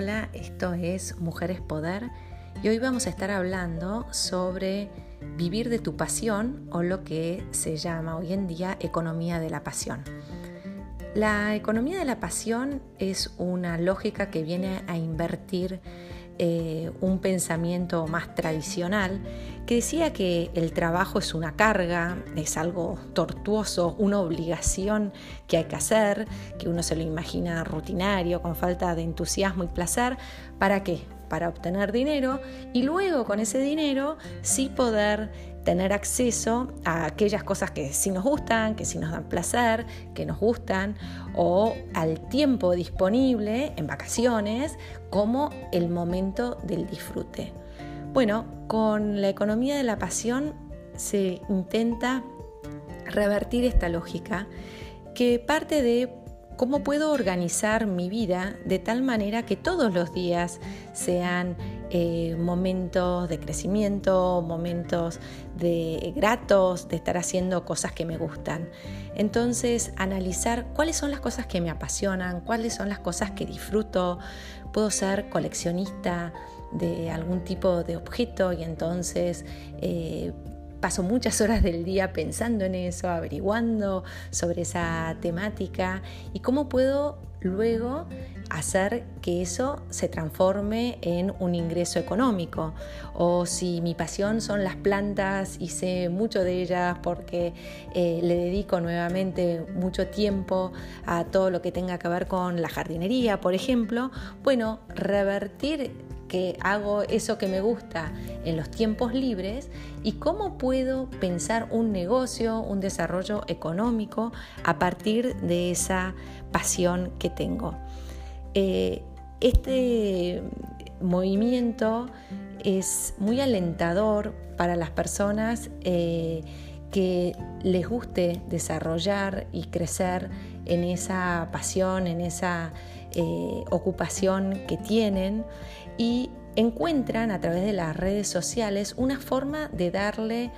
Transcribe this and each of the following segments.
Hola, esto es Mujeres Poder y hoy vamos a estar hablando sobre vivir de tu pasión o lo que se llama hoy en día economía de la pasión. La economía de la pasión es una lógica que viene a invertir eh, un pensamiento más tradicional que decía que el trabajo es una carga, es algo tortuoso, una obligación que hay que hacer, que uno se lo imagina rutinario, con falta de entusiasmo y placer. ¿Para qué? Para obtener dinero y luego con ese dinero sí poder tener acceso a aquellas cosas que sí nos gustan, que sí nos dan placer, que nos gustan, o al tiempo disponible en vacaciones como el momento del disfrute. Bueno, con la economía de la pasión se intenta revertir esta lógica que parte de cómo puedo organizar mi vida de tal manera que todos los días sean eh, momentos de crecimiento, momentos de gratos, de estar haciendo cosas que me gustan. Entonces, analizar cuáles son las cosas que me apasionan, cuáles son las cosas que disfruto. Puedo ser coleccionista de algún tipo de objeto y entonces eh, paso muchas horas del día pensando en eso, averiguando sobre esa temática y cómo puedo luego hacer que eso se transforme en un ingreso económico. O si mi pasión son las plantas y sé mucho de ellas porque eh, le dedico nuevamente mucho tiempo a todo lo que tenga que ver con la jardinería, por ejemplo, bueno, revertir que hago eso que me gusta en los tiempos libres y cómo puedo pensar un negocio, un desarrollo económico a partir de esa pasión que tengo. Eh, este movimiento es muy alentador para las personas eh, que les guste desarrollar y crecer en esa pasión, en esa eh, ocupación que tienen y encuentran a través de las redes sociales una forma de darle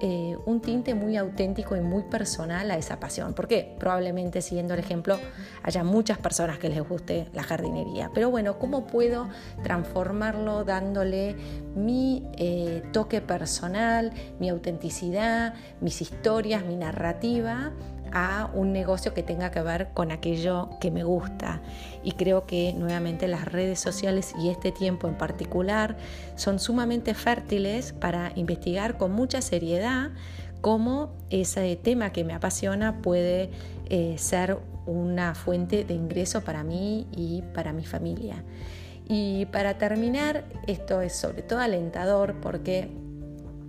eh, un tinte muy auténtico y muy personal a esa pasión. Porque probablemente, siguiendo el ejemplo, haya muchas personas que les guste la jardinería. Pero bueno, ¿cómo puedo transformarlo dándole mi eh, toque personal, mi autenticidad, mis historias, mi narrativa? A un negocio que tenga que ver con aquello que me gusta. Y creo que nuevamente las redes sociales y este tiempo en particular son sumamente fértiles para investigar con mucha seriedad cómo ese tema que me apasiona puede eh, ser una fuente de ingreso para mí y para mi familia. Y para terminar, esto es sobre todo alentador porque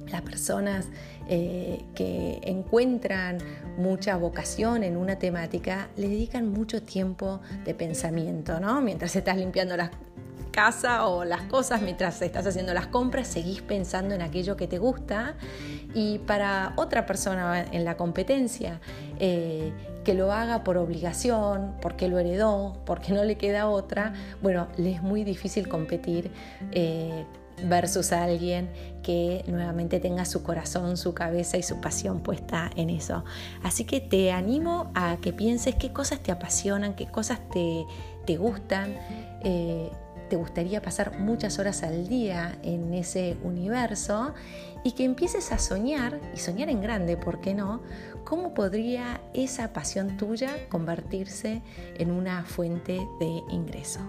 las personas eh, que encuentran mucha vocación en una temática le dedican mucho tiempo de pensamiento, ¿no? Mientras estás limpiando la casa o las cosas, mientras estás haciendo las compras, seguís pensando en aquello que te gusta y para otra persona en la competencia eh, que lo haga por obligación, porque lo heredó, porque no le queda otra, bueno, le es muy difícil competir. Eh, versus alguien que nuevamente tenga su corazón, su cabeza y su pasión puesta en eso. Así que te animo a que pienses qué cosas te apasionan, qué cosas te, te gustan. Eh, te gustaría pasar muchas horas al día en ese universo y que empieces a soñar, y soñar en grande, ¿por qué no? ¿Cómo podría esa pasión tuya convertirse en una fuente de ingreso?